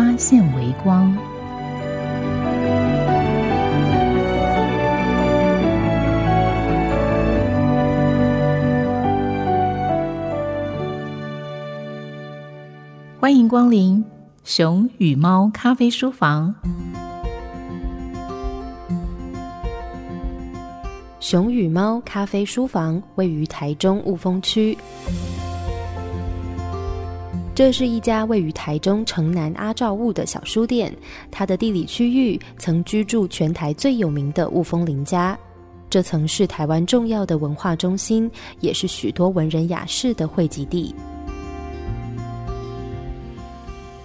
发现微光。欢迎光临熊与猫咖啡书房。熊与猫咖啡书房位于台中雾峰区，这是一家位于台中城南阿照雾的小书店。它的地理区域曾居住全台最有名的雾峰林家，这曾是台湾重要的文化中心，也是许多文人雅士的汇集地。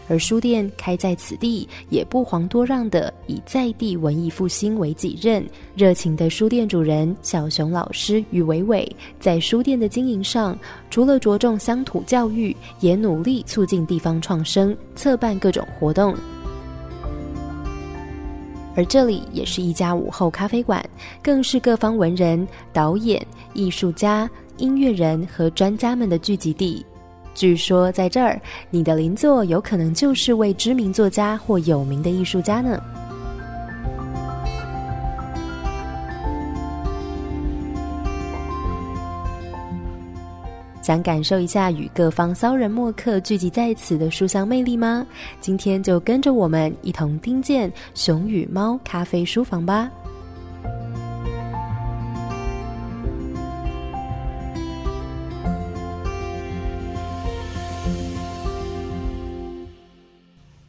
而书店开在此地，也不遑多让的以在地文艺复兴为己任。热情的书店主人小熊老师与伟伟，在书店的经营上，除了着重乡土教育，也努力促进地方创生，策办各种活动。而这里也是一家午后咖啡馆，更是各方文人、导演、艺术家、音乐人和专家们的聚集地。据说在这儿，你的邻座有可能就是位知名作家或有名的艺术家呢。想感受一下与各方骚人墨客聚集在此的书香魅力吗？今天就跟着我们一同听见熊与猫咖啡书房吧。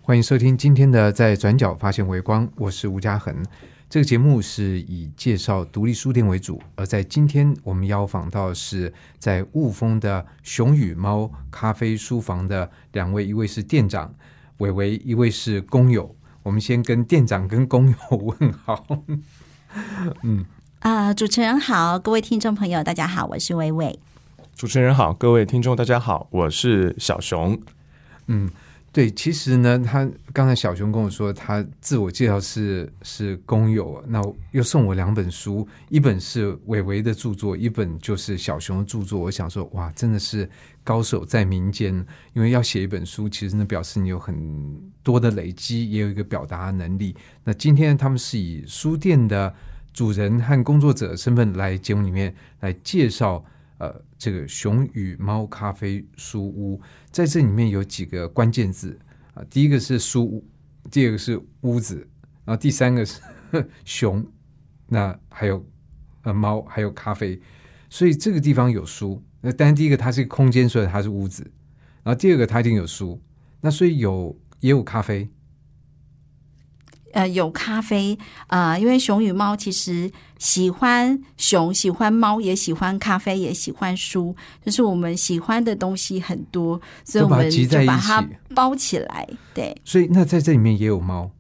欢迎收听今天的《在转角发现微光》，我是吴嘉恒。这个节目是以介绍独立书店为主，而在今天我们邀访到是在雾峰的熊与猫咖啡书房的两位，一位是店长伟伟，一位是工友。我们先跟店长跟工友问好。嗯啊，主持人好，各位听众朋友，大家好，我是伟伟。主持人好，各位听众大家好，我是小熊。嗯。对，其实呢，他刚才小熊跟我说，他自我介绍是是工友，那又送我两本书，一本是伟伟的著作，一本就是小熊的著作。我想说，哇，真的是高手在民间，因为要写一本书，其实呢表示你有很多的累积，也有一个表达能力。那今天他们是以书店的主人和工作者身份来节目里面来介绍。呃，这个熊与猫咖啡书屋在这里面有几个关键字啊，第一个是书屋，第二个是屋子，然后第三个是 熊，那还有呃猫，还有咖啡，所以这个地方有书。那当然，第一个它是空间，所以它是屋子，然后第二个它一定有书，那所以有也有咖啡。呃，有咖啡啊，因为熊与猫其实喜欢熊，喜欢猫，也喜欢咖啡，也喜欢书，就是我们喜欢的东西很多，所以我们就把它包起来。对，所以那在这里面也有猫。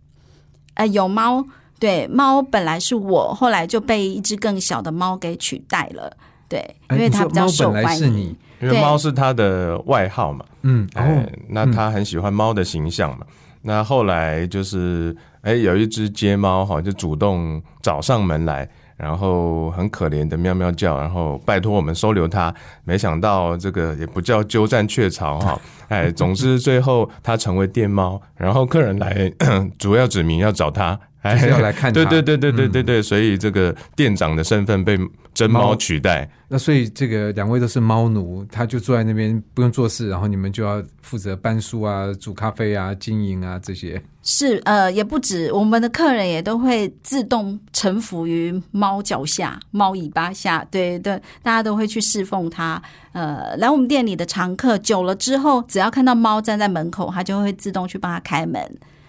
呃，有猫，对，猫本来是我，后来就被一只更小的猫给取代了。对，因为它比较受欢迎。因为猫是它的外号嘛，嗯，哎，那它很喜欢猫的形象嘛。那后来就是，哎，有一只街猫哈，就主动找上门来，然后很可怜的喵喵叫，然后拜托我们收留它。没想到这个也不叫鸠占鹊巢哈，哎，总之最后它成为店猫，然后客人来 主要指明要找它。是要来看，对对对对对对对，所以这个店长的身份被真猫取代。那所以这个两位都是猫奴，他就坐在那边不用做事，然后你们就要负责搬书啊、煮咖啡啊、经营啊这些。是呃，也不止，我们的客人也都会自动臣服于猫脚下、猫尾巴下。对对，大家都会去侍奉他。呃，来我们店里的常客久了之后，只要看到猫站在门口，他就会自动去帮他开门。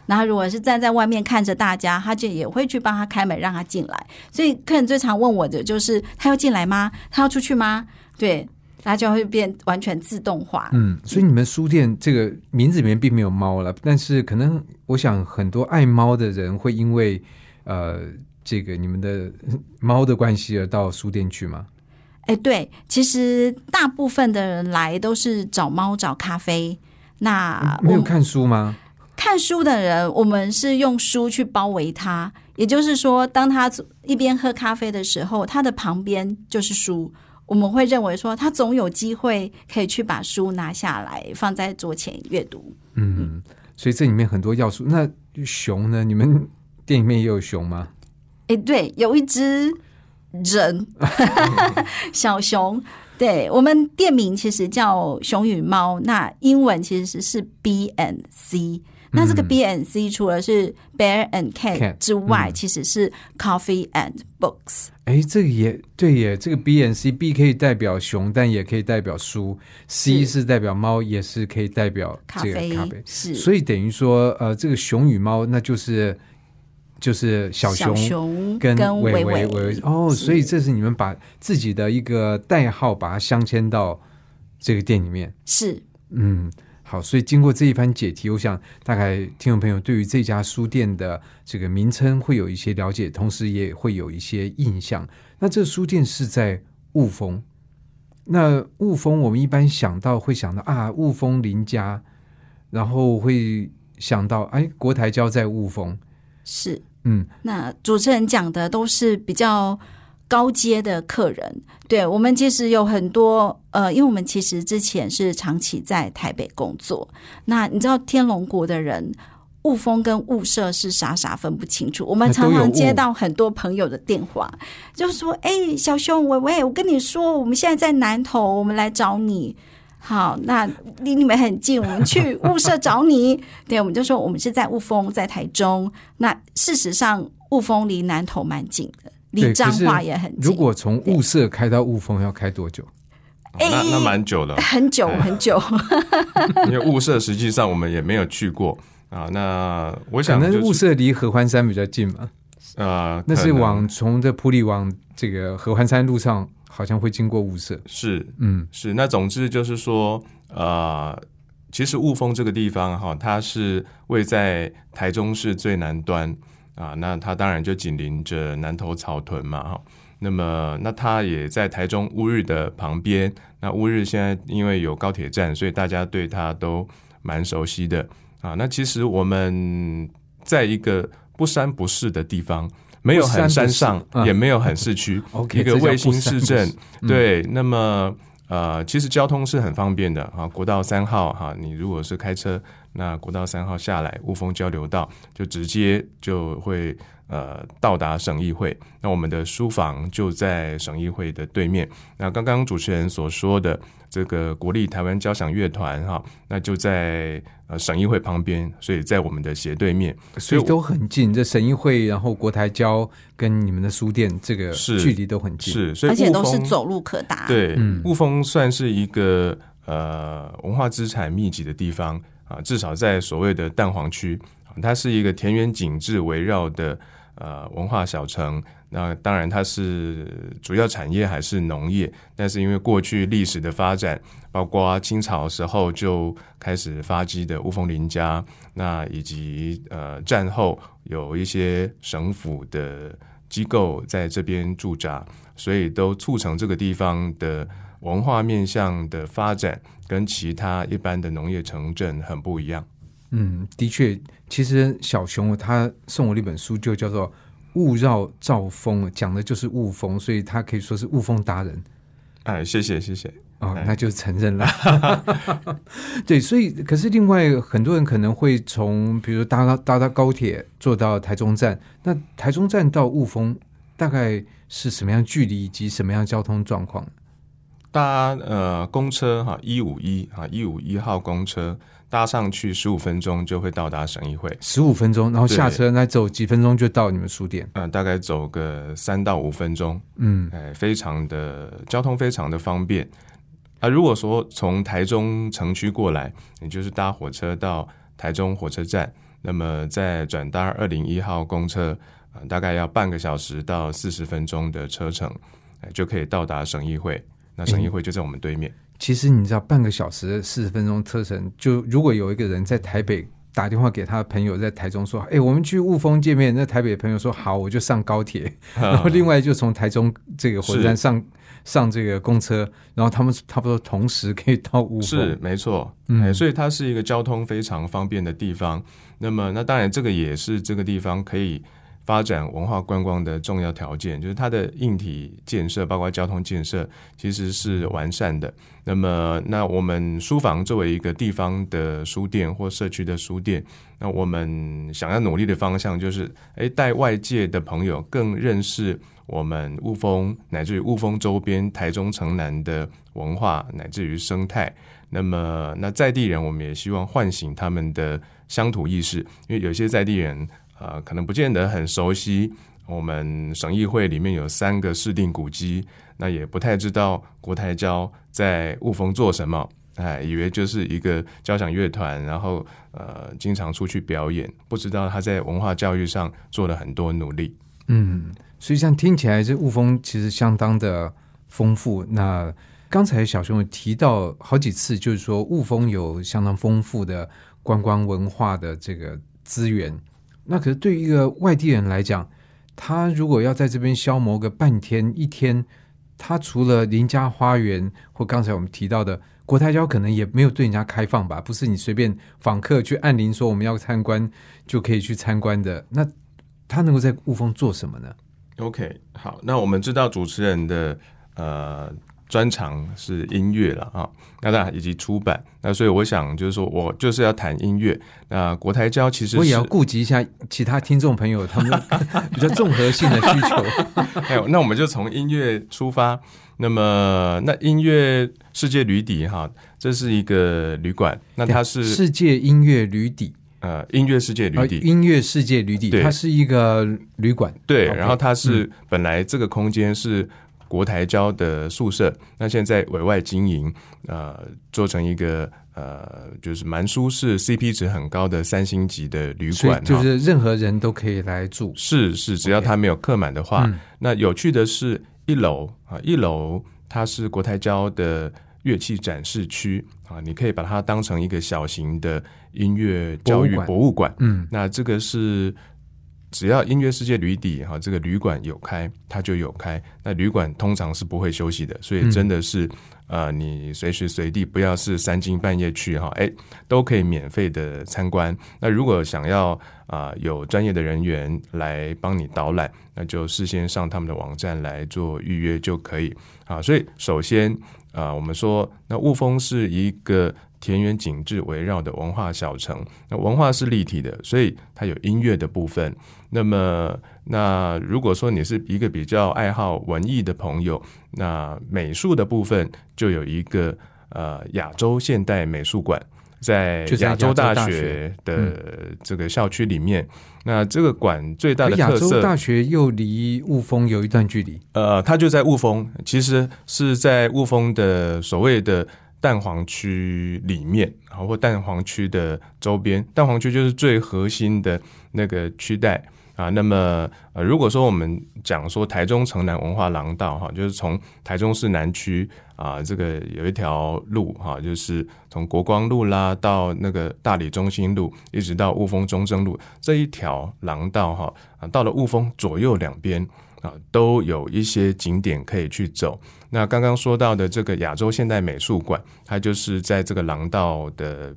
然后，如果是站在外面看着大家，他就也会去帮他开门，让他进来。所以，客人最常问我的就是：他要进来吗？他要出去吗？对，它就会变完全自动化。嗯，所以你们书店这个名字里面并没有猫了，但是可能我想很多爱猫的人会因为呃这个你们的猫的关系而到书店去吗？哎，对，其实大部分的人来都是找猫、找咖啡。那没有看书吗？看书的人，我们是用书去包围他，也就是说，当他一边喝咖啡的时候，他的旁边就是书。我们会认为说，他总有机会可以去把书拿下来，放在桌前阅读。嗯，所以这里面很多要素。那熊呢？你们店里面也有熊吗？哎，对，有一只人 小熊。对我们店名其实叫熊与猫，那英文其实是 B and C。那这个 B and C 除了是 Bear and Cat 之外，其实是 Coffee and Books。哎，这个也对耶。这个 B and C，B 可以代表熊，但也可以代表书；C 是代表猫，也是可以代表这个咖啡。是，所以等于说，呃，这个熊与猫，那就是就是小熊跟伟伟伟哦。所以这是你们把自己的一个代号，把它镶嵌到这个店里面。是，嗯。好，所以经过这一番解题，我想大概听众朋友对于这家书店的这个名称会有一些了解，同时也会有一些印象。那这书店是在雾峰，那雾峰我们一般想到会想到啊，雾峰林家，然后会想到哎，国台交在雾峰，是嗯，那主持人讲的都是比较。高阶的客人，对我们其实有很多呃，因为我们其实之前是长期在台北工作。那你知道天龙国的人，雾峰跟雾社是傻傻分不清楚。我们常常接到很多朋友的电话，就说：“哎，小兄，喂喂，我跟你说，我们现在在南投，我们来找你。好，那离你们很近，我们去雾社找你。对，我们就说我们是在雾峰，在台中。那事实上，雾峰离南投蛮近的。”离彰化也很近。如果从雾社开到雾峰要开多久？那那蛮久的，很 久很久。因为雾社实际上我们也没有去过啊。那我想，可能雾社离合欢山比较近嘛。啊，那是往从这普里往这个合欢山路上，好像会经过雾社。是，嗯，是。那总之就是说，呃，其实雾峰这个地方哈，它是位在台中市最南端。啊，那它当然就紧邻着南投草屯嘛，哈。那么，那它也在台中乌日的旁边。那乌日现在因为有高铁站，所以大家对它都蛮熟悉的啊。那其实我们在一个不山不市的地方，没有很山上，也没有很市区，一个卫星市镇。对，那么呃，其实交通是很方便的啊。国道三号哈，你如果是开车。那国道三号下来，雾峰交流道就直接就会呃到达省议会。那我们的书房就在省议会的对面。那刚刚主持人所说的这个国立台湾交响乐团哈，那就在呃省议会旁边，所以在我们的斜对面，所以都很近。这省议会，然后国台交跟你们的书店这个距离都很近，是，所以而且都是走路可达。对，雾峰算是一个呃文化资产密集的地方。啊，至少在所谓的蛋黄区，它是一个田园景致围绕的呃文化小城。那当然，它是主要产业还是农业，但是因为过去历史的发展，包括清朝时候就开始发迹的雾峰林家，那以及呃战后有一些省府的机构在这边驻扎，所以都促成这个地方的。文化面向的发展跟其他一般的农业城镇很不一样。嗯，的确，其实小熊他送我的一本书就叫做《雾绕兆丰》，讲的就是雾峰，所以他可以说是雾峰达人。哎，谢谢谢谢。哦，那就承认了。对，所以可是另外很多人可能会从，比如搭搭搭高铁坐到台中站，那台中站到雾峰大概是什么样距离以及什么样交通状况？搭呃公车哈一五一啊一五一号公车搭上去十五分钟就会到达省议会，十五分钟，然后下车那走几分钟就到你们书店，嗯，大概走个三到五分钟，嗯，哎，非常的交通非常的方便啊。如果说从台中城区过来，你就是搭火车到台中火车站，那么再转搭二零一号公车，大概要半个小时到四十分钟的车程，就可以到达省议会。那省议会就在我们对面。其实你知道，半个小时四十分钟车程，就如果有一个人在台北打电话给他的朋友在台中说：“哎，我们去雾峰见面。”那台北的朋友说：“好，我就上高铁。”然后另外就从台中这个火车站上上这个公车，然后他们差不多同时可以到雾峰。是没错，嗯，所以它是一个交通非常方便的地方。那么，那当然这个也是这个地方可以。发展文化观光的重要条件，就是它的硬体建设，包括交通建设，其实是完善的。那么，那我们书房作为一个地方的书店或社区的书店，那我们想要努力的方向就是，哎，带外界的朋友更认识我们雾峰，乃至于雾峰周边台中城南的文化，乃至于生态。那么，那在地人，我们也希望唤醒他们的乡土意识，因为有些在地人。呃，可能不见得很熟悉我们省议会里面有三个市定古迹，那也不太知道国台交在雾峰做什么，哎，以为就是一个交响乐团，然后呃，经常出去表演，不知道他在文化教育上做了很多努力。嗯，所以这样听起来，这雾峰其实相当的丰富。那刚才小熊有提到好几次，就是说雾峰有相当丰富的观光文化的这个资源。那可是对于一个外地人来讲，他如果要在这边消磨个半天一天，他除了邻家花园或刚才我们提到的国泰交，可能也没有对人家开放吧？不是你随便访客去按铃说我们要参观就可以去参观的。那他能够在雾峰做什么呢？OK，好，那我们知道主持人的呃。专长是音乐了啊，那当然以及出版，那所以我想就是说我就是要谈音乐。那国台交其实我也要顾及一下其他听众朋友他们 比较综合性的需求。还有，那我们就从音乐出发。那么，那音乐世界旅底哈，这是一个旅馆。那它是世界音乐旅底，呃，音乐世界旅邸，音乐世界旅邸，它是一个旅馆。对，然后它是本来这个空间是。国台交的宿舍，那现在委外经营，呃，做成一个呃，就是蛮舒适、CP 值很高的三星级的旅馆，就是任何人都可以来住。是是，只要他没有客满的话。那有趣的是，一楼啊，一楼它是国台交的乐器展示区啊，你可以把它当成一个小型的音乐教育博物馆。嗯，那这个是。只要音乐世界旅底哈，这个旅馆有开，它就有开。那旅馆通常是不会休息的，所以真的是呃，你随时随地不要是三更半夜去哈，哎，都可以免费的参观。那如果想要啊有专业的人员来帮你导览，那就事先上他们的网站来做预约就可以啊。所以首先啊，我们说那雾峰是一个。田园景致围绕的文化小城，那文化是立体的，所以它有音乐的部分。那么，那如果说你是一个比较爱好文艺的朋友，那美术的部分就有一个呃亚洲现代美术馆，在亚洲大学的这个校区里面。那这个馆最大的特色，大学又离雾峰有一段距离。呃，它就在雾峰，其实是在雾峰的所谓的。蛋黄区里面，然后或蛋黄区的周边，蛋黄区就是最核心的那个区带啊。那么，呃，如果说我们讲说台中城南文化廊道哈，就是从台中市南区啊，这个有一条路哈，就是从国光路啦到那个大理中心路，一直到雾峰中正路这一条廊道哈，啊，到了雾峰左右两边。啊，都有一些景点可以去走。那刚刚说到的这个亚洲现代美术馆，它就是在这个廊道的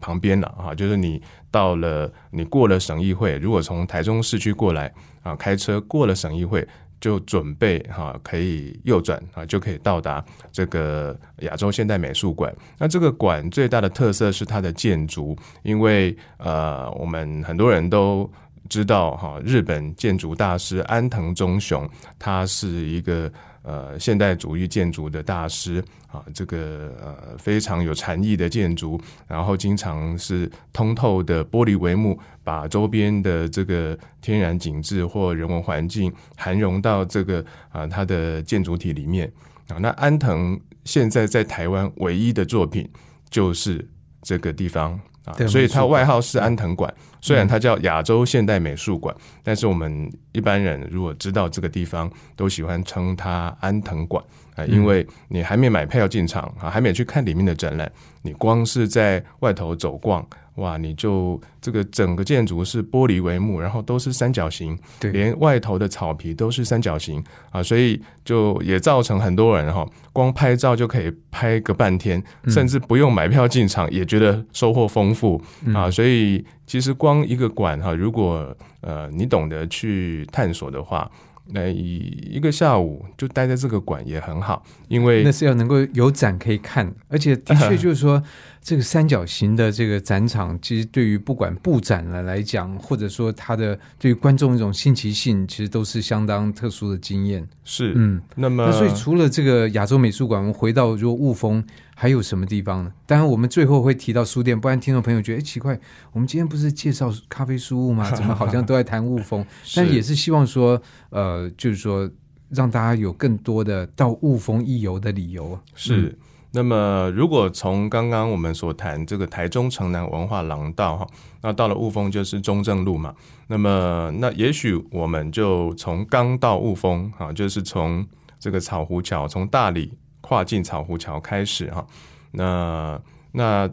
旁边了啊。就是你到了，你过了省议会，如果从台中市区过来啊，开车过了省议会，就准备哈可以右转啊，就可以到达这个亚洲现代美术馆。那这个馆最大的特色是它的建筑，因为呃，我们很多人都。知道哈，日本建筑大师安藤忠雄，他是一个呃现代主义建筑的大师啊，这个呃非常有禅意的建筑，然后经常是通透的玻璃帷幕，把周边的这个天然景致或人文环境含融到这个啊它的建筑体里面啊。那安藤现在在台湾唯一的作品就是这个地方啊，所以它外号是安藤馆。虽然它叫亚洲现代美术馆，但是我们一般人如果知道这个地方，都喜欢称它安藤馆啊，因为你还没买票进场啊，还没去看里面的展览，你光是在外头走逛。哇！你就这个整个建筑是玻璃帷幕，然后都是三角形，对，连外头的草皮都是三角形啊，所以就也造成很多人哈，光拍照就可以拍个半天，甚至不用买票进场也觉得收获丰富啊。所以其实光一个馆哈，如果呃你懂得去探索的话。那一个下午就待在这个馆也很好，因为那是要能够有展可以看，而且的确就是说，这个三角形的这个展场，其实对于不管布展了来讲，或者说它的对于观众一种新奇性，其实都是相当特殊的经验。是，嗯，那么那所以除了这个亚洲美术馆，我们回到如果雾峰。还有什么地方呢？当然，我们最后会提到书店，不然听众朋友觉得哎奇怪，我们今天不是介绍咖啡书屋吗？怎么好像都在谈雾峰？但也是希望说，呃，就是说让大家有更多的到雾峰一游的理由。是。那么，如果从刚刚我们所谈这个台中城南文化廊道哈，那到了雾峰就是中正路嘛。那么，那也许我们就从刚到雾峰哈，就是从这个草湖桥，从大理。跨境草湖桥开始哈，那那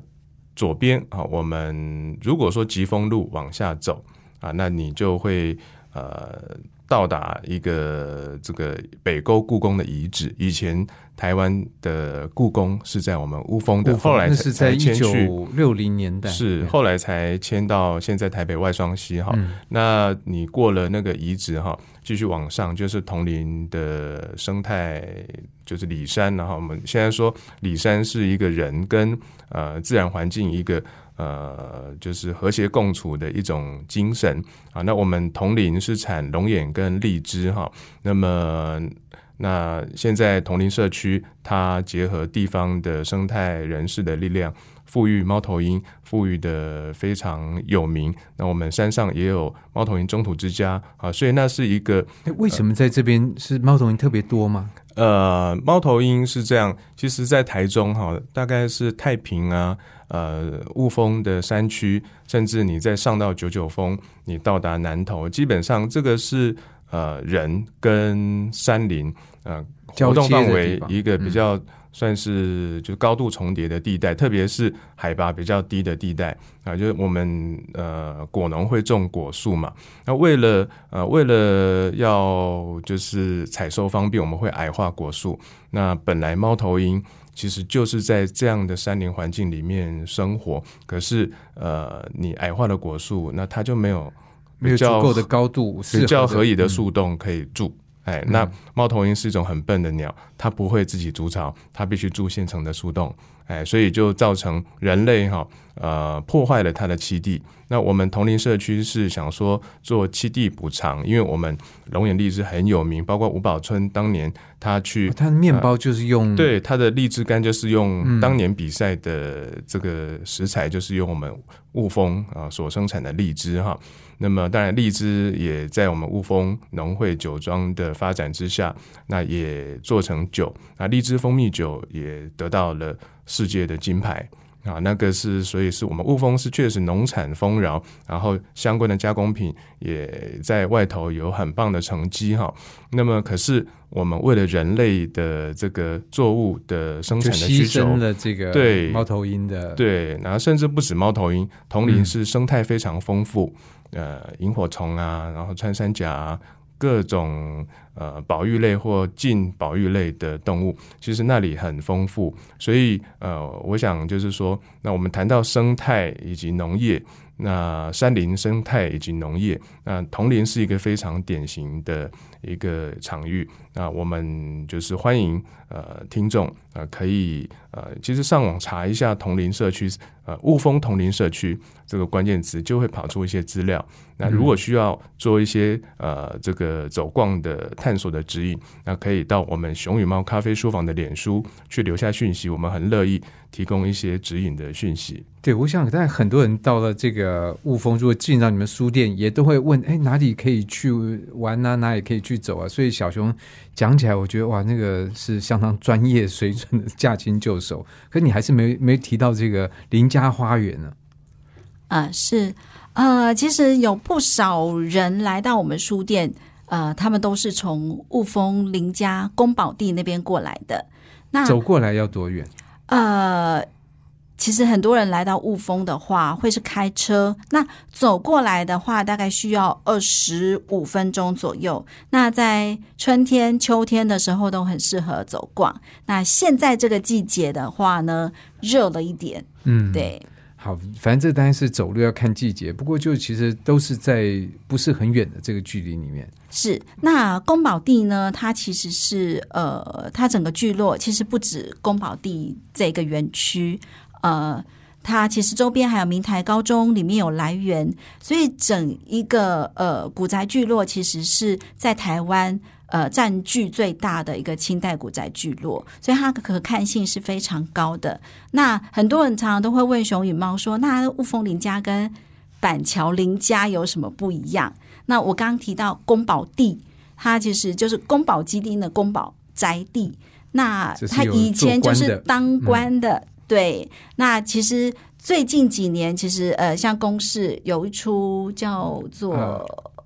左边啊，我们如果说疾风路往下走啊，那你就会呃到达一个这个北沟故宫的遗址，以前。台湾的故宫是在我们乌峰的，后来是在一九六零年代，是后来才迁到现在台北外双溪哈。那你过了那个遗址哈，继续往上就是铜陵的生态，就是里山。然后我们现在说里山是一个人跟呃自然环境一个呃就是和谐共处的一种精神啊。那我们铜陵是产龙眼跟荔枝哈，那么。那现在铜陵社区，它结合地方的生态人士的力量，富裕猫头鹰，富裕的非常有名。那我们山上也有猫头鹰中土之家啊，所以那是一个。为什么在这边是猫头鹰特别多吗？呃，猫头鹰是这样，其实，在台中哈，大概是太平啊，呃，雾峰的山区，甚至你再上到九九峰，你到达南头，基本上这个是。呃，人跟山林呃活动范围一个比较算是就高度重叠的地带，特别是海拔比较低的地带啊，就是我们呃果农会种果树嘛，那为了呃为了要就是采收方便，我们会矮化果树。那本来猫头鹰其实就是在这样的山林环境里面生活，可是呃你矮化的果树，那它就没有。没有足够的高度，比较合宜的树洞可以住。哎，那猫头鹰是一种很笨的鸟，它不会自己筑巢，它必须住现成的树洞。哎，所以就造成人类哈呃破坏了它的栖地。那我们同林社区是想说做栖地补偿，因为我们龙眼荔枝很有名，包括五宝村当年他去，他的面包就是用对他的荔枝干就是用当年比赛的这个食材，就是用我们雾峰啊所生产的荔枝哈。那么，当然，荔枝也在我们雾峰农会酒庄的发展之下，那也做成酒。那荔枝蜂蜜酒也得到了世界的金牌啊，那个是，所以是我们雾峰是确实农产丰饶，然后相关的加工品也在外头有很棒的成绩哈。那么，可是我们为了人类的这个作物的生产的需求，了这个对猫头鹰的对，然后甚至不止猫头鹰，铜陵是生态非常丰富。呃，萤火虫啊，然后穿山甲，各种呃保育类或近保育类的动物，其实那里很丰富。所以呃，我想就是说，那我们谈到生态以及农业。那山林生态以及农业，那铜陵是一个非常典型的一个场域。那我们就是欢迎呃听众呃可以呃其实上网查一下铜陵社区呃雾峰铜陵社区这个关键词，就会跑出一些资料。那如果需要做一些呃这个走逛的探索的指引，那可以到我们熊与猫咖啡书房的脸书去留下讯息，我们很乐意提供一些指引的讯息。对，我想，但很多人到了这个雾峰，如果进到你们书店，也都会问：哎，哪里可以去玩啊？哪里可以去走啊？所以小熊讲起来，我觉得哇，那个是相当专业水准的驾轻就熟。可你还是没没提到这个林家花园呢？呃，是呃，其实有不少人来到我们书店，呃，他们都是从雾峰林家宫保地那边过来的。那走过来要多远？呃。其实很多人来到雾峰的话，会是开车。那走过来的话，大概需要二十五分钟左右。那在春天、秋天的时候都很适合走逛。那现在这个季节的话呢，热了一点。嗯，对。好，反正这当然是走路要看季节。不过就其实都是在不是很远的这个距离里面。是。那宫保地呢？它其实是呃，它整个聚落其实不止宫保地这个园区。呃，它其实周边还有明台高中，里面有来源，所以整一个呃古宅聚落其实是在台湾呃占据最大的一个清代古宅聚落，所以它可看性是非常高的。那很多人常常都会问熊与猫说：“那雾峰林家跟板桥林家有什么不一样？”那我刚刚提到宫保地，它其实就是宫保鸡丁的宫保宅地，那它以前就是当官的。对，那其实最近几年，其实呃，像公视有一出叫做《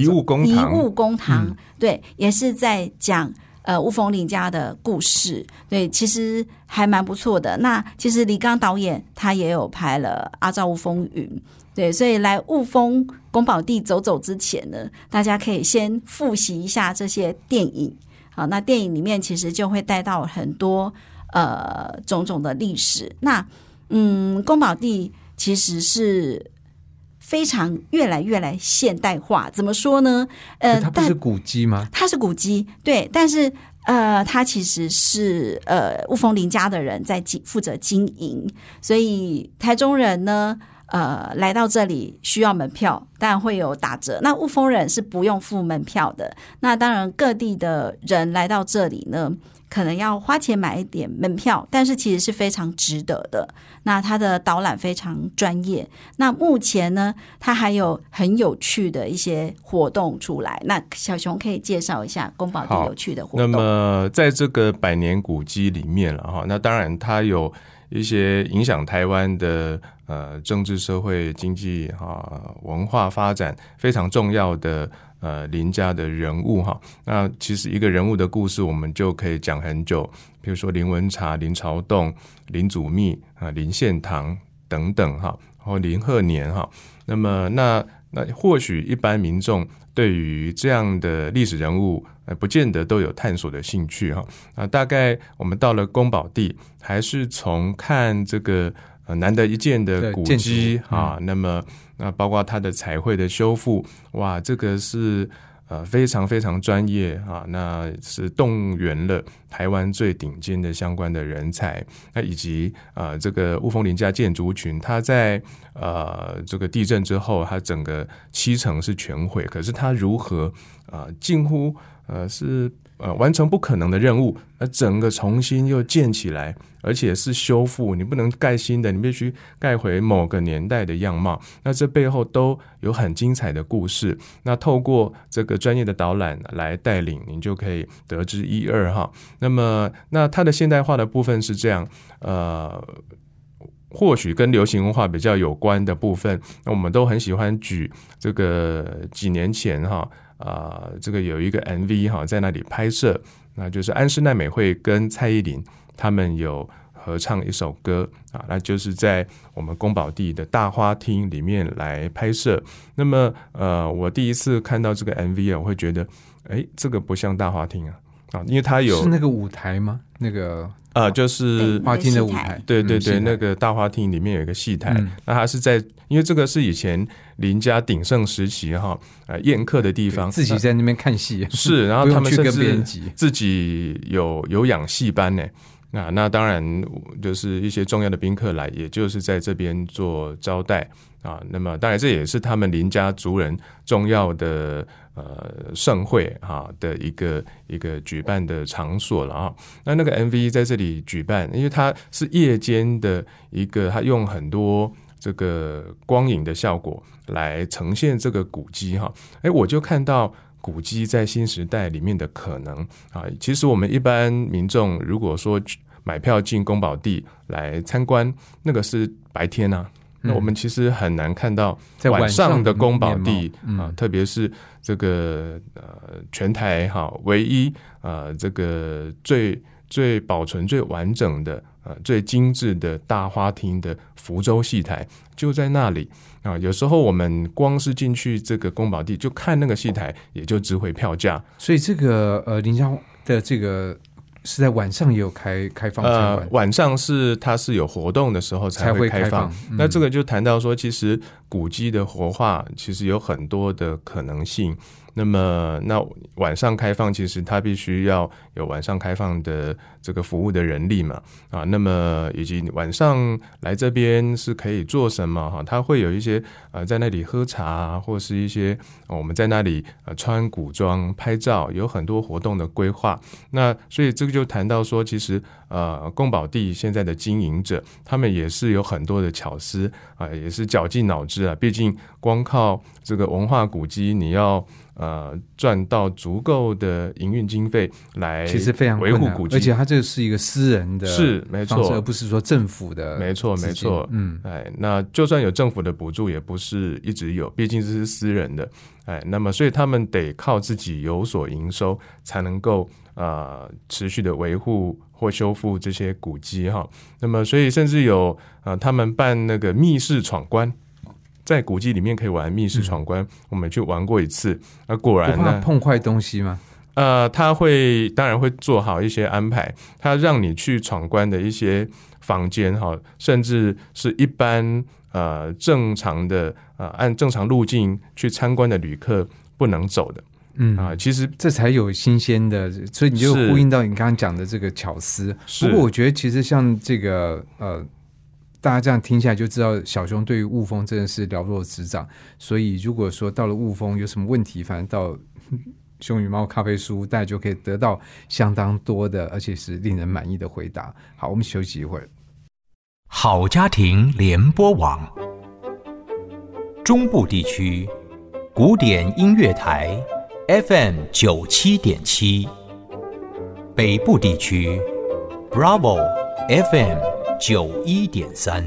遗物公堂》，遗物公堂，对，也是在讲呃雾峰林家的故事，对，其实还蛮不错的。那其实李刚导演他也有拍了《阿照雾风云》，对，所以来雾峰宫保地走走之前呢，大家可以先复习一下这些电影，好，那电影里面其实就会带到很多。呃，种种的历史，那嗯，宫保地其实是非常越来越来现代化。怎么说呢？呃，它不是古迹吗？它是古迹，对，但是呃，它其实是呃雾峰林家的人在经负责经营，所以台中人呢，呃，来到这里需要门票，当然会有打折。那雾峰人是不用付门票的。那当然，各地的人来到这里呢。可能要花钱买一点门票，但是其实是非常值得的。那它的导览非常专业。那目前呢，它还有很有趣的一些活动出来。那小熊可以介绍一下宫保地有趣的活动。那么在这个百年古迹里面了哈，那当然它有一些影响台湾的呃政治、社会、经济哈文化发展非常重要的。呃，林家的人物哈，那其实一个人物的故事，我们就可以讲很久。比如说林文茶、林朝栋、林祖密啊、林献堂等等哈，或林鹤年哈。那么，那那或许一般民众对于这样的历史人物，呃，不见得都有探索的兴趣哈。啊，大概我们到了宫保地，还是从看这个呃难得一见的古迹啊，那么。那包括它的彩绘的修复，哇，这个是呃非常非常专业啊，那是动员了台湾最顶尖的相关的人才，那以及呃这个雾峰林家建筑群，它在呃这个地震之后，它整个七层是全毁，可是它如何啊近乎呃是。呃，完成不可能的任务，那整个重新又建起来，而且是修复，你不能盖新的，你必须盖回某个年代的样貌。那这背后都有很精彩的故事。那透过这个专业的导览来带领，你就可以得知一二哈。那么，那它的现代化的部分是这样，呃，或许跟流行文化比较有关的部分，那我们都很喜欢举这个几年前哈。啊，这个有一个 MV 哈，在那里拍摄，那就是安室奈美惠跟蔡依林他们有合唱一首歌啊，那就是在我们宫保地的大花厅里面来拍摄。那么，呃，我第一次看到这个 MV 啊，我会觉得，哎，这个不像大花厅啊，啊，因为它有是那个舞台吗？那个。啊，就是花厅的舞台，对对对，那个大花厅里面有一个戏台，那它是在，因为这个是以前林家鼎盛时期哈，呃，宴客的地方，自己在那边看戏，是，然后他们甚至自己有有养戏班呢。那那当然就是一些重要的宾客来，也就是在这边做招待啊。那么当然这也是他们林家族人重要的呃盛会哈的一个一个举办的场所了啊。那那个 MV 在这里举办，因为它是夜间的一个，它用很多这个光影的效果来呈现这个古迹哈。哎，我就看到。古迹在新时代里面的可能。啊，其实我们一般民众如果说买票进宫保地来参观，那个是白天啊，那我们其实很难看到在晚上的宫宫保地啊，特别是这个呃全台哈唯一呃这个最最保存最完整的呃最精致的大花厅的福州戏台就在那里啊。有时候我们光是进去这个宫保地就看那个戏台，也就值回票价。所以这个呃林家的这个。是在晚上也有开开放呃，晚上是它是有活动的时候才会开放。那这个就谈到说，其实古迹的活化其实有很多的可能性。那么，那晚上开放，其实它必须要有晚上开放的这个服务的人力嘛，啊，那么以及晚上来这边是可以做什么哈？它会有一些呃，在那里喝茶，或是一些我们在那里呃穿古装拍照，有很多活动的规划。那所以这个就谈到说，其实呃，宫保地现在的经营者，他们也是有很多的巧思啊，也是绞尽脑汁啊。毕竟光靠这个文化古迹，你要呃，赚到足够的营运经费来，其实非常维护古迹，而且它这是一个私人的，是没错，而不是说政府的，没错没错，嗯，哎，那就算有政府的补助，也不是一直有，毕竟这是私人的，哎，那么所以他们得靠自己有所营收，才能够呃持续的维护或修复这些古迹哈。那么所以甚至有呃，他们办那个密室闯关。在古迹里面可以玩密室闯关，我们去玩过一次。那果然呢？碰坏东西吗？呃，他会当然会做好一些安排。他让你去闯关的一些房间哈，甚至是一般呃正常的呃按正常路径去参观的旅客不能走的。嗯啊，其实这才有新鲜的，所以你就呼应到你刚刚讲的这个巧思。不过我觉得其实像这个呃。大家这样听下来就知道，小熊对于雾峰真的是了若指掌。所以如果说到了雾峰有什么问题，反正到熊与猫咖啡书，大家就可以得到相当多的，而且是令人满意的回答。好，我们休息一会儿。好家庭联播网，中部地区古典音乐台 FM 九七点七，北部地区 Bravo FM。九一点三。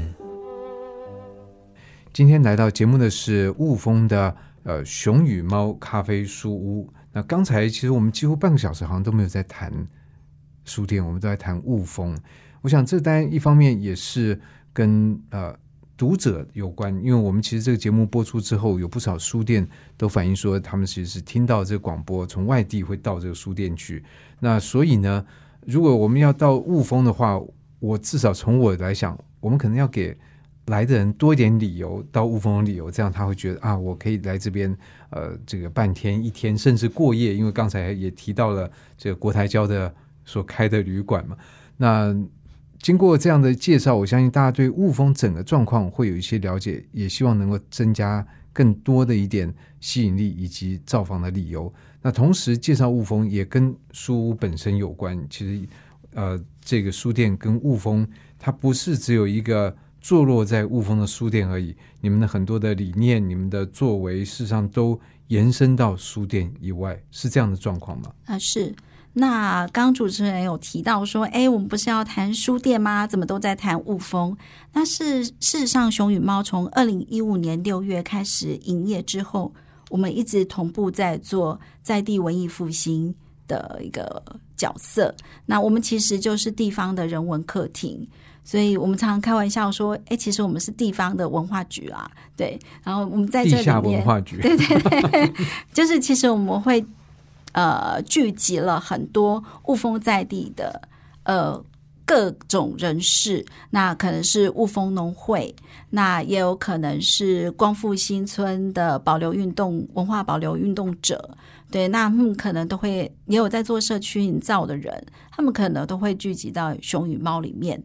今天来到节目的是雾峰的呃熊与猫咖啡书屋。那刚才其实我们几乎半个小时好像都没有在谈书店，我们都在谈雾峰。我想这单一方面也是跟呃读者有关，因为我们其实这个节目播出之后，有不少书店都反映说，他们其实是听到这个广播，从外地会到这个书店去。那所以呢，如果我们要到雾峰的话，我至少从我来想，我们可能要给来的人多一点理由到雾峰的理由，这样他会觉得啊，我可以来这边，呃，这个半天、一天，甚至过夜。因为刚才也提到了这个国台交的所开的旅馆嘛。那经过这样的介绍，我相信大家对雾峰整个状况会有一些了解，也希望能够增加更多的一点吸引力以及造访的理由。那同时介绍雾峰也跟书屋本身有关，其实。呃，这个书店跟雾峰，它不是只有一个坐落在雾峰的书店而已。你们的很多的理念，你们的作为，事实上都延伸到书店以外，是这样的状况吗？啊，是。那刚主持人有提到说，哎，我们不是要谈书店吗？怎么都在谈雾峰？那是事实上，熊与猫从二零一五年六月开始营业之后，我们一直同步在做在地文艺复兴。的一个角色，那我们其实就是地方的人文客厅，所以我们常常开玩笑说，哎，其实我们是地方的文化局啊，对。然后我们在这里面，文化局，对对对，就是其实我们会呃聚集了很多雾峰在地的呃各种人士，那可能是雾峰农会，那也有可能是光复新村的保留运动文化保留运动者。对，那他们可能都会也有在做社区营造的人，他们可能都会聚集到熊与猫里面。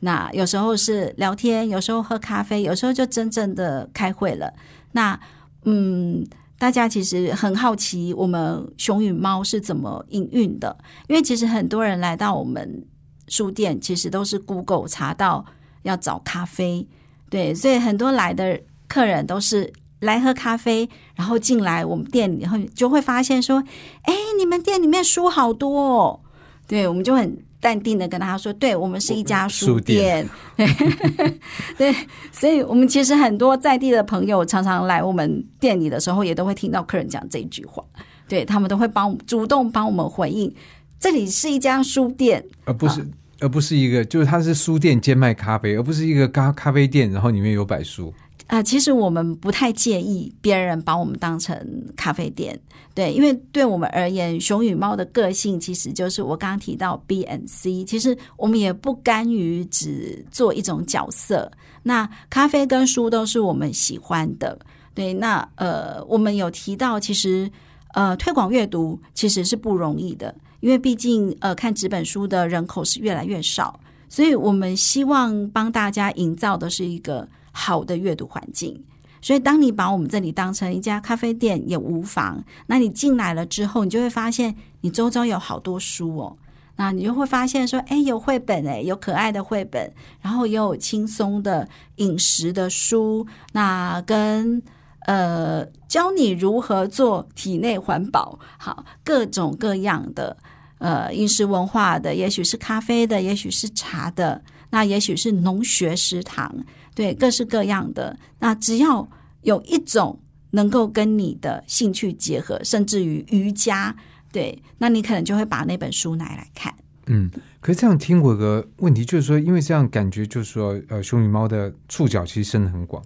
那有时候是聊天，有时候喝咖啡，有时候就真正的开会了。那嗯，大家其实很好奇我们熊与猫是怎么营运的，因为其实很多人来到我们书店，其实都是 Google 查到要找咖啡，对，所以很多来的客人都是。来喝咖啡，然后进来我们店里，然后就会发现说：“哎，你们店里面书好多哦。”对，我们就很淡定的跟他说：“对我们是一家书店。”对，所以我们其实很多在地的朋友常常来我们店里的时候，也都会听到客人讲这句话。对他们都会帮主动帮我们回应，这里是一家书店，而不是而不是一个，就是它是书店兼卖咖啡，而不是一个咖咖啡店，然后里面有摆书。啊，其实我们不太介意别人把我们当成咖啡店，对，因为对我们而言，熊与猫的个性其实就是我刚刚提到 B and C，其实我们也不甘于只做一种角色。那咖啡跟书都是我们喜欢的，对，那呃，我们有提到，其实呃，推广阅读其实是不容易的，因为毕竟呃，看纸本书的人口是越来越少，所以我们希望帮大家营造的是一个。好的阅读环境，所以当你把我们这里当成一家咖啡店也无妨。那你进来了之后，你就会发现你周遭有好多书哦。那你就会发现说，哎，有绘本哎，有可爱的绘本，然后也有轻松的饮食的书，那跟呃教你如何做体内环保，好各种各样的呃饮食文化的，也许是咖啡的，也许是茶的，那也许是农学食堂。对，各式各样的。那只要有一种能够跟你的兴趣结合，甚至于瑜伽，对，那你可能就会把那本书拿来看。嗯，可是这样听过个问题，就是说，因为这样感觉就是说，呃，熊与猫的触角其实伸的很广，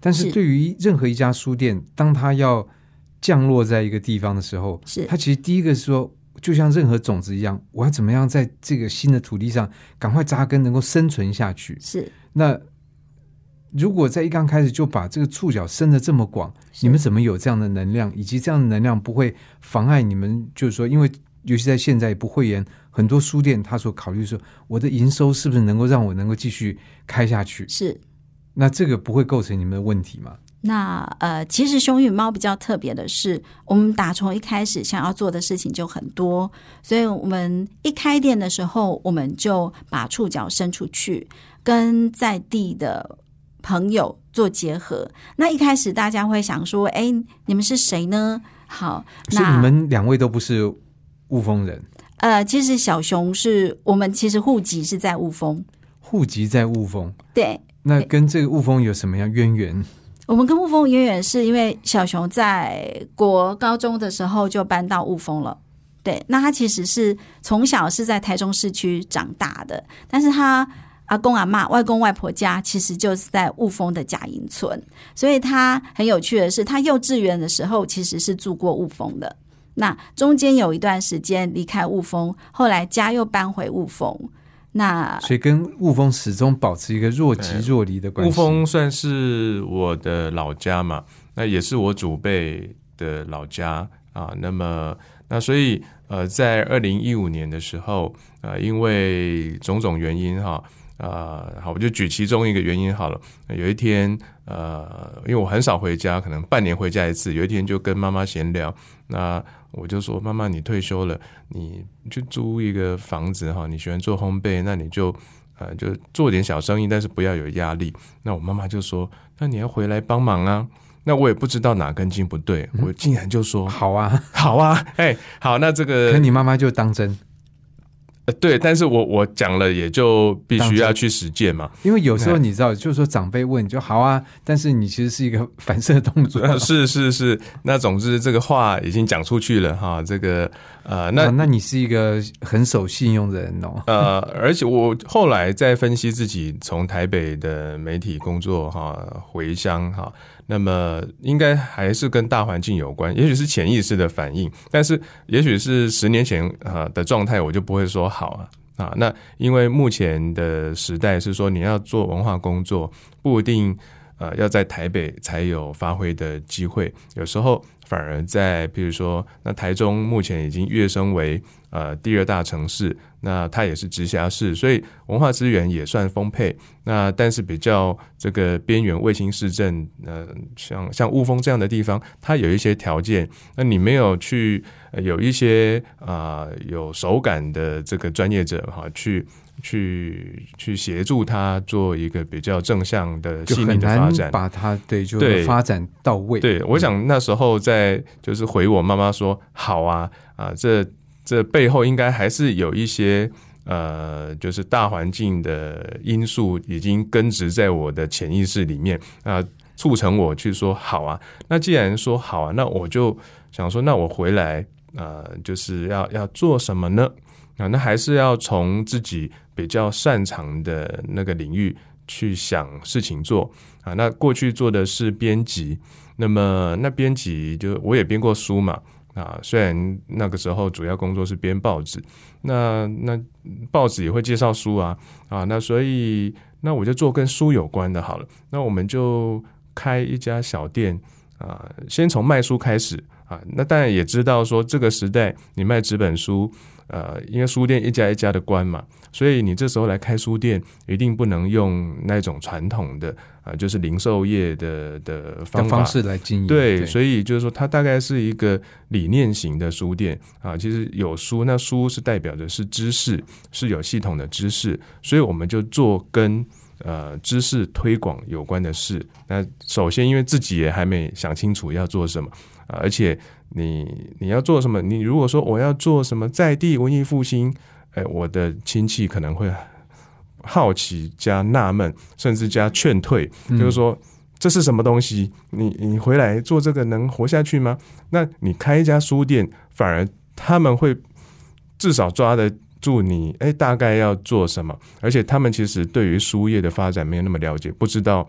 但是对于任何一家书店，当它要降落在一个地方的时候，是它其实第一个是说，就像任何种子一样，我要怎么样在这个新的土地上赶快扎根，能够生存下去？是那。如果在一刚开始就把这个触角伸的这么广，你们怎么有这样的能量？以及这样的能量不会妨碍你们？就是说，因为尤其在现在不会员很多书店，他所考虑说，我的营收是不是能够让我能够继续开下去？是，那这个不会构成你们的问题吗？那呃，其实熊与猫比较特别的是，我们打从一开始想要做的事情就很多，所以我们一开店的时候，我们就把触角伸出去，跟在地的。朋友做结合，那一开始大家会想说：“哎，你们是谁呢？”好，那你们两位都不是雾峰人。呃，其实小熊是我们其实户籍是在雾峰，户籍在雾峰。对，那跟这个雾峰有什么样渊源？我们跟雾峰渊源是因为小熊在国高中的时候就搬到雾峰了。对，那他其实是从小是在台中市区长大的，但是他。阿公阿妈、外公外婆家其实就是在雾峰的贾营村，所以他很有趣的是，他幼稚园的时候其实是住过雾峰的。那中间有一段时间离开雾峰，后来家又搬回雾峰。那所以跟雾峰始终保持一个若即若离的关系。雾峰算是我的老家嘛，那也是我祖辈的老家啊。那么那所以呃，在二零一五年的时候，呃，因为种种原因哈。啊，好，我就举其中一个原因好了。有一天，呃，因为我很少回家，可能半年回家一次。有一天就跟妈妈闲聊，那我就说：“妈妈，你退休了，你去租一个房子哈。你喜欢做烘焙，那你就呃，就做点小生意，但是不要有压力。”那我妈妈就说：“那你要回来帮忙啊。”那我也不知道哪根筋不对，我竟然就说：“好啊，好啊，哎，好，那这个……”可你妈妈就当真。呃，对，但是我我讲了也就必须要去实践嘛，因为有时候你知道，就是说长辈问就好啊，但是你其实是一个 反射动作，是是是，那总之这个话已经讲出去了哈，这个呃，那那你是一个很守信用的人哦，呃，而且我后来在分析自己从台北的媒体工作哈回乡哈。那么应该还是跟大环境有关，也许是潜意识的反应，但是也许是十年前啊的状态，我就不会说好啊啊。那因为目前的时代是说，你要做文化工作，不一定呃要在台北才有发挥的机会，有时候反而在，比如说，那台中目前已经跃升为呃第二大城市。那它也是直辖市，所以文化资源也算丰沛。那但是比较这个边缘卫星市镇，呃，像像雾峰这样的地方，它有一些条件。那你没有去有一些啊有手感的这个专业者哈，去去去协助他做一个比较正向的细腻的发展，把他对就发展到位。对，我想那时候在就是回我妈妈说好啊啊这。这背后应该还是有一些呃，就是大环境的因素已经根植在我的潜意识里面啊，促成我去说好啊。那既然说好啊，那我就想说，那我回来呃，就是要要做什么呢？啊，那还是要从自己比较擅长的那个领域去想事情做啊。那过去做的是编辑，那么那编辑就我也编过书嘛。啊，虽然那个时候主要工作是编报纸，那那报纸也会介绍书啊，啊，那所以那我就做跟书有关的好了。那我们就开一家小店啊，先从卖书开始啊。那当然也知道说这个时代你卖纸本书。呃，因为书店一家一家的关嘛，所以你这时候来开书店，一定不能用那种传统的啊，就是零售业的的方方式来经营。对，所以就是说，它大概是一个理念型的书店啊。其实有书，那书是代表的是知识，是有系统的知识，所以我们就做跟呃知识推广有关的事。那首先，因为自己也还没想清楚要做什么啊，而且。你你要做什么？你如果说我要做什么在地文艺复兴，哎，我的亲戚可能会好奇加纳闷，甚至加劝退，就是说这是什么东西？你你回来做这个能活下去吗？那你开一家书店，反而他们会至少抓得住你，哎，大概要做什么？而且他们其实对于书业的发展没有那么了解，不知道。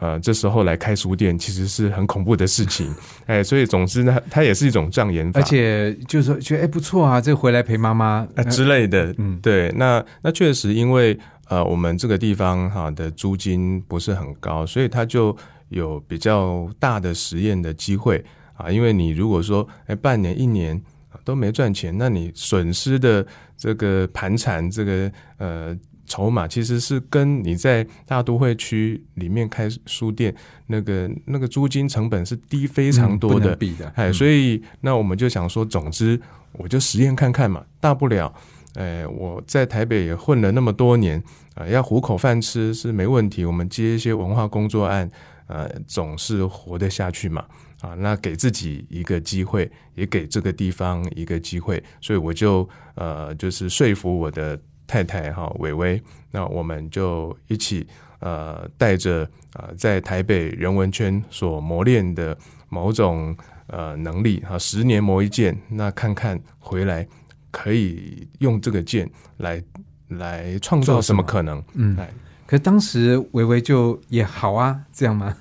呃，这时候来开书店其实是很恐怖的事情，哎，所以总之呢，它也是一种障眼法，而且就是说觉得哎不错啊，这回来陪妈妈。啊之类的，嗯，对，那那确实因为呃我们这个地方哈的租金不是很高，所以它就有比较大的实验的机会。啊，因为你如果说哎半年一年都没赚钱，那你损失的这个盘缠这个呃。筹码其实是跟你在大都会区里面开书店那个那个租金成本是低非常多的，比的。哎，所以那我们就想说，总之我就实验看看嘛，大不了，哎，我在台北也混了那么多年啊，要糊口饭吃是没问题。我们接一些文化工作案，呃，总是活得下去嘛。啊，那给自己一个机会，也给这个地方一个机会，所以我就呃，就是说服我的。太太哈，伟伟，那我们就一起呃，带着呃，在台北人文圈所磨练的某种呃能力哈，十年磨一剑，那看看回来可以用这个剑来来创造什么可能？嗯，可当时维维就也好啊，这样吗？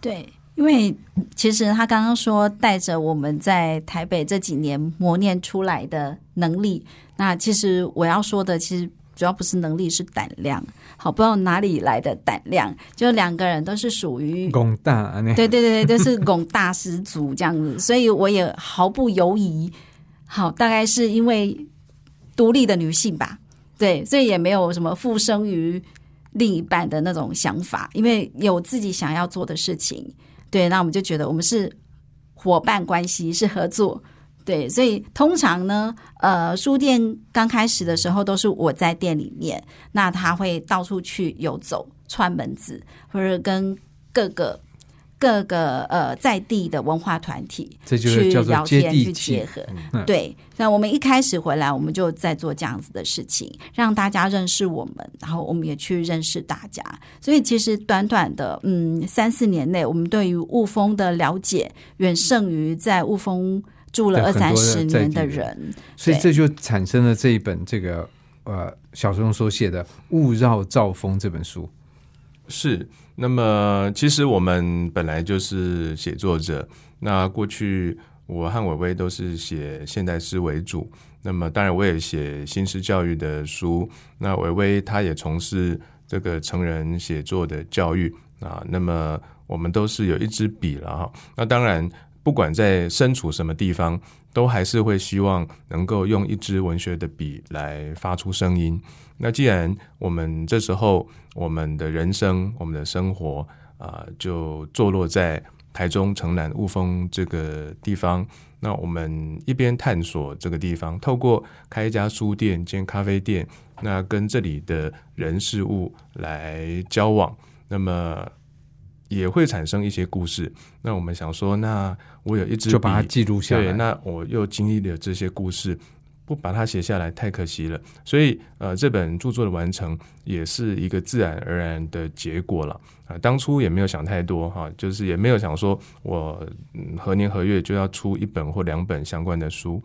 对，因为其实他刚刚说带着我们在台北这几年磨练出来的能力。那其实我要说的，其实主要不是能力，是胆量。好，不知道哪里来的胆量，就两个人都是属于拱大，对对对对，都是拱大十足这样子，所以我也毫不犹疑。好，大概是因为独立的女性吧，对，所以也没有什么附生于另一半的那种想法，因为有自己想要做的事情。对，那我们就觉得我们是伙伴关系，是合作。对，所以通常呢，呃，书店刚开始的时候都是我在店里面，那他会到处去游走、串门子，或者跟各个各个呃在地的文化团体去聊天、去结合。对，那我们一开始回来，我们就在做这样子的事情，让大家认识我们，然后我们也去认识大家。所以其实短短的嗯三四年内，我们对于雾峰的了解远胜于在雾峰。住了二三十年的人，所以这就产生了这一本这个呃小松所写的《勿绕兆丰》这本书。是，那么其实我们本来就是写作者，那过去我和伟伟都是写现代诗为主，那么当然我也写新诗教育的书，那伟伟他也从事这个成人写作的教育。啊，那么我们都是有一支笔了哈，那当然。不管在身处什么地方，都还是会希望能够用一支文学的笔来发出声音。那既然我们这时候我们的人生、我们的生活啊，就坐落在台中城南雾峰这个地方，那我们一边探索这个地方，透过开一家书店兼咖啡店，那跟这里的人事物来交往，那么。也会产生一些故事。那我们想说，那我有一支就把它记录下来。对，那我又经历了这些故事，不把它写下来太可惜了。所以呃，这本著作的完成也是一个自然而然的结果了啊。当初也没有想太多哈，就是也没有想说我何年何月就要出一本或两本相关的书。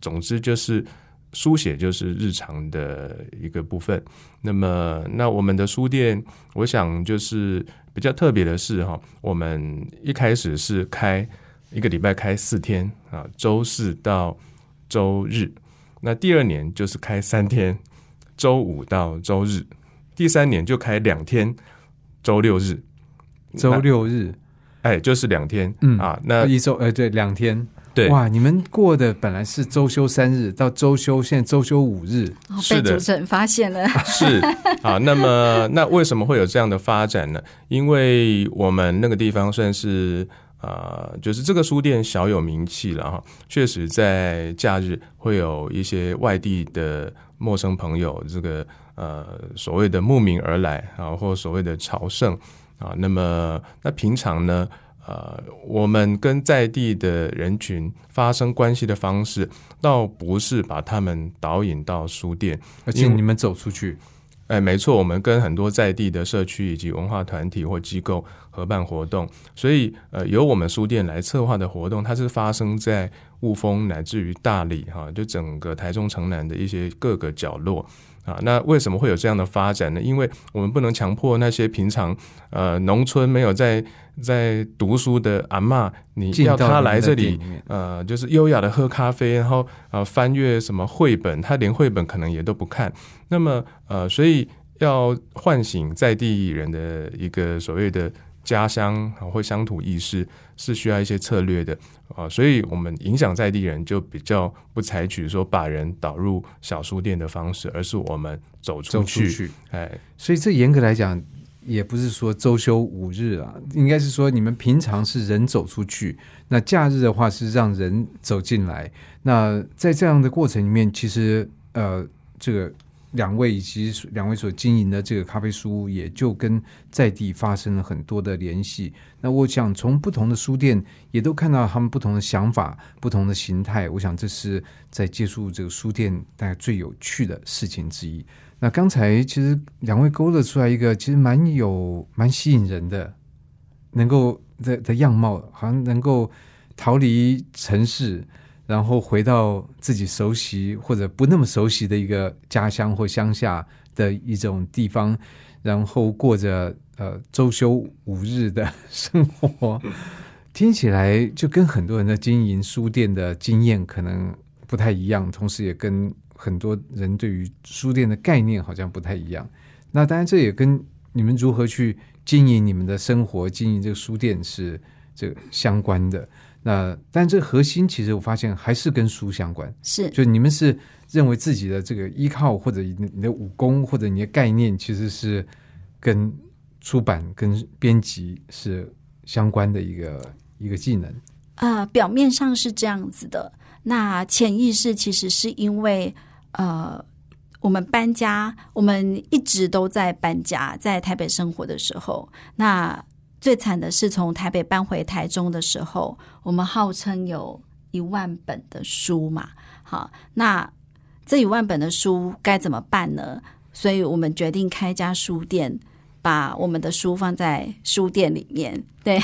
总之就是书写就是日常的一个部分。那么那我们的书店，我想就是比较特别的是哈，我们一开始是开。一个礼拜开四天啊，周四到周日。那第二年就是开三天，周五到周日。第三年就开两天，周六日。周六日，哎，就是两天。嗯啊，那一周，哎，对，两天。对，哇，你们过的本来是周休三日，到周休，现在周休五日。被主持人发现了。是啊，那么 那为什么会有这样的发展呢？因为我们那个地方算是。啊，就是这个书店小有名气了哈，确实在假日会有一些外地的陌生朋友，这个呃所谓的慕名而来啊，或所谓的朝圣啊。那么那平常呢，呃，我们跟在地的人群发生关系的方式，倒不是把他们导引到书店，而且你们走出去。哎，没错，我们跟很多在地的社区以及文化团体或机构合办活动，所以呃，由我们书店来策划的活动，它是发生在雾峰乃至于大理哈，就整个台中城南的一些各个角落啊。那为什么会有这样的发展呢？因为我们不能强迫那些平常呃农村没有在在读书的阿妈，你要他来这里呃，就是优雅的喝咖啡，然后呃翻阅什么绘本，他连绘本可能也都不看。那么，呃，所以要唤醒在地人的一个所谓的家乡或乡土意识，是需要一些策略的啊。所以我们影响在地人，就比较不采取说把人导入小书店的方式，而是我们走出去。哎，所以这严格来讲，也不是说周休五日啊，应该是说你们平常是人走出去，那假日的话是让人走进来。那在这样的过程里面，其实呃，这个。两位以及两位所经营的这个咖啡书屋，也就跟在地发生了很多的联系。那我想从不同的书店，也都看到他们不同的想法、不同的形态。我想这是在接触这个书店大概最有趣的事情之一。那刚才其实两位勾勒出来一个其实蛮有蛮吸引人的，能够的的样貌，好像能够逃离城市。然后回到自己熟悉或者不那么熟悉的一个家乡或乡下的一种地方，然后过着呃周休五日的 生活，听起来就跟很多人的经营书店的经验可能不太一样，同时也跟很多人对于书店的概念好像不太一样。那当然，这也跟你们如何去经营你们的生活、经营这个书店是这个相关的。那，但这核心其实我发现还是跟书相关，是就你们是认为自己的这个依靠或者你的武功或者你的概念其实是跟出版跟编辑是相关的一个一个技能啊，表面上是这样子的，那潜意识其实是因为呃，我们搬家，我们一直都在搬家，在台北生活的时候，那。最惨的是从台北搬回台中的时候，我们号称有一万本的书嘛，好，那这一万本的书该怎么办呢？所以我们决定开家书店，把我们的书放在书店里面。对，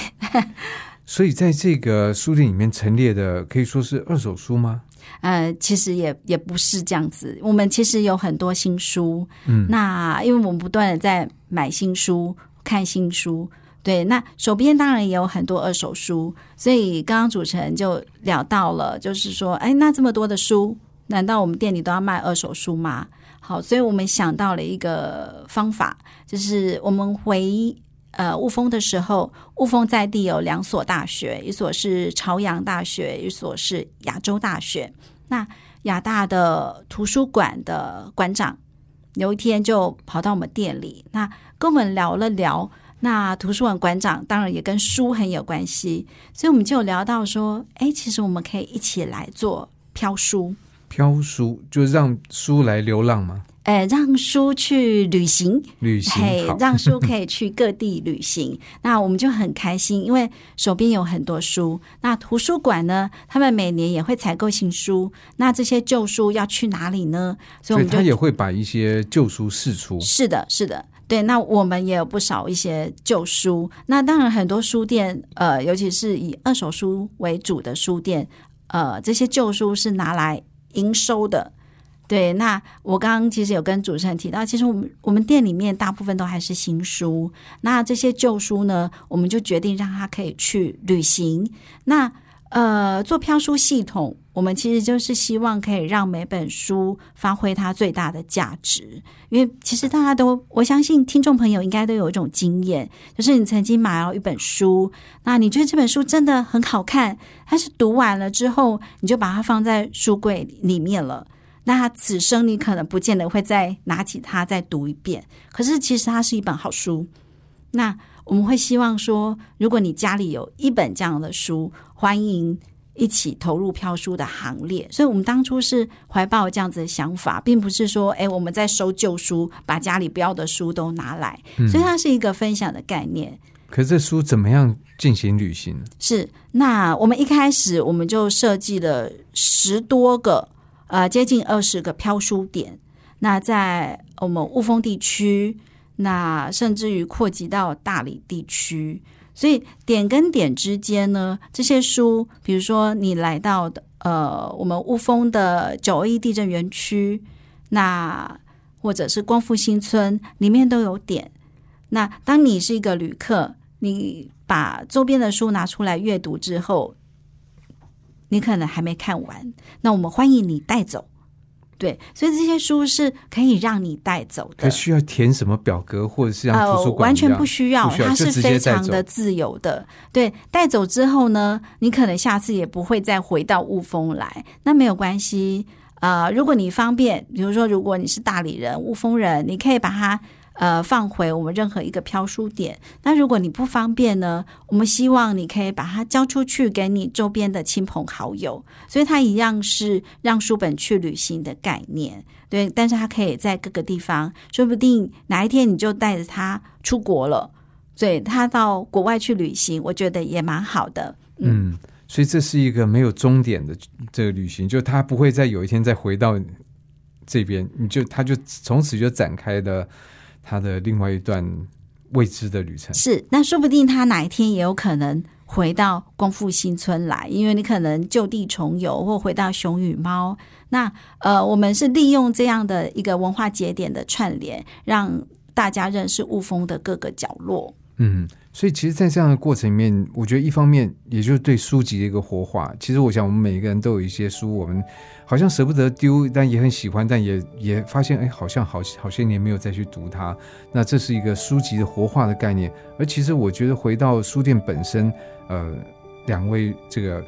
所以在这个书店里面陈列的可以说是二手书吗？呃，其实也也不是这样子，我们其实有很多新书，嗯，那因为我们不断的在买新书、看新书。对，那手边当然也有很多二手书，所以刚刚主持人就聊到了，就是说，哎，那这么多的书，难道我们店里都要卖二手书吗？好，所以我们想到了一个方法，就是我们回呃雾峰的时候，雾峰在地有两所大学，一所是朝阳大学，一所是亚洲大学。那亚大的图书馆的馆长有一天就跑到我们店里，那跟我们聊了聊。那图书馆馆长当然也跟书很有关系，所以我们就聊到说，哎，其实我们可以一起来做飘书。飘书就让书来流浪吗？哎，让书去旅行，旅行，嘿，让书可以去各地旅行。那我们就很开心，因为手边有很多书。那图书馆呢，他们每年也会采购新书。那这些旧书要去哪里呢？所以他也会把一些旧书释出。是的，是的，对。那我们也有不少一些旧书。那当然，很多书店，呃，尤其是以二手书为主的书店，呃，这些旧书是拿来营收的。对，那我刚刚其实有跟主持人提到，其实我们我们店里面大部分都还是新书，那这些旧书呢，我们就决定让他可以去旅行。那呃，做飘书系统，我们其实就是希望可以让每本书发挥它最大的价值。因为其实大家都，我相信听众朋友应该都有一种经验，就是你曾经买了一本书，那你觉得这本书真的很好看，但是读完了之后，你就把它放在书柜里面了。那此生你可能不见得会再拿起它再读一遍，可是其实它是一本好书。那我们会希望说，如果你家里有一本这样的书，欢迎一起投入飘书的行列。所以，我们当初是怀抱这样子的想法，并不是说，哎，我们在收旧书，把家里不要的书都拿来。所以，它是一个分享的概念。可是，这书怎么样进行旅行？是那我们一开始我们就设计了十多个。呃，接近二十个飘书点，那在我们雾峰地区，那甚至于扩及到大理地区，所以点跟点之间呢，这些书，比如说你来到呃，我们雾峰的九一地震园区，那或者是光复新村里面都有点。那当你是一个旅客，你把周边的书拿出来阅读之后。你可能还没看完，那我们欢迎你带走。对，所以这些书是可以让你带走的。需要填什么表格，或者是让图书馆？完全不需要，它是非常的自由的。对，带走之后呢，你可能下次也不会再回到雾峰来，那没有关系。呃，如果你方便，比如说，如果你是大理人、雾峰人，你可以把它。呃，放回我们任何一个飘书点。那如果你不方便呢？我们希望你可以把它交出去给你周边的亲朋好友。所以它一样是让书本去旅行的概念，对。但是它可以在各个地方，说不定哪一天你就带着它出国了，对，他到国外去旅行，我觉得也蛮好的。嗯，所以这是一个没有终点的这个旅行，就他不会再有一天再回到这边，你就他就从此就展开的。他的另外一段未知的旅程是，那说不定他哪一天也有可能回到光复新村来，因为你可能就地重游，或回到熊与猫。那呃，我们是利用这样的一个文化节点的串联，让大家认识雾峰的各个角落。嗯。所以，其实，在这样的过程里面，我觉得一方面，也就是对书籍的一个活化。其实，我想，我们每一个人都有一些书，我们好像舍不得丢，但也很喜欢，但也也发现，哎，好像好好些年没有再去读它。那这是一个书籍的活化的概念。而其实，我觉得回到书店本身，呃，两位这个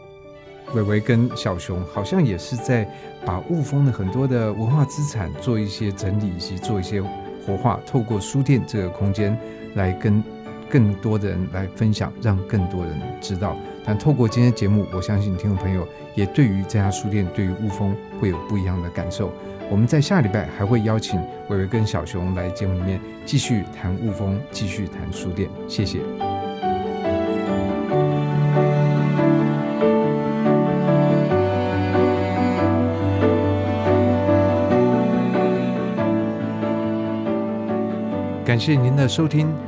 伟伟跟小熊，好像也是在把雾峰的很多的文化资产做一些整理，以及做一些活化，透过书店这个空间来跟。更多的人来分享，让更多人知道。但透过今天节目，我相信听众朋友也对于这家书店、对于雾峰会有不一样的感受。我们在下礼拜还会邀请伟伟跟小熊来节目里面继续谈雾峰，继续谈书店。谢谢。感谢您的收听。